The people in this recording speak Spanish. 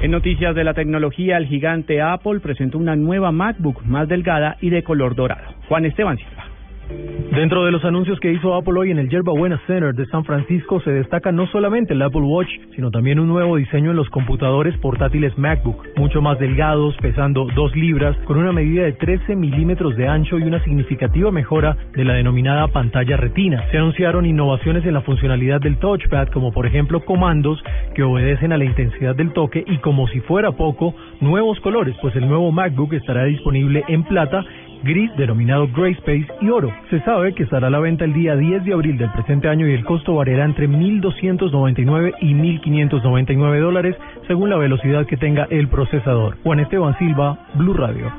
En noticias de la tecnología, el gigante Apple presentó una nueva MacBook más delgada y de color dorado. Juan Esteban Silva. Dentro de los anuncios que hizo Apple hoy en el Yerba Buena Center de San Francisco se destaca no solamente el Apple Watch, sino también un nuevo diseño en los computadores portátiles MacBook, mucho más delgados, pesando 2 libras, con una medida de 13 milímetros de ancho y una significativa mejora de la denominada pantalla retina. Se anunciaron innovaciones en la funcionalidad del touchpad, como por ejemplo comandos que obedecen a la intensidad del toque y como si fuera poco, nuevos colores, pues el nuevo MacBook estará disponible en plata gris denominado Gray Space y oro. Se sabe que estará a la venta el día 10 de abril del presente año y el costo variará entre 1.299 y 1.599 dólares según la velocidad que tenga el procesador. Juan Esteban Silva, Blue Radio.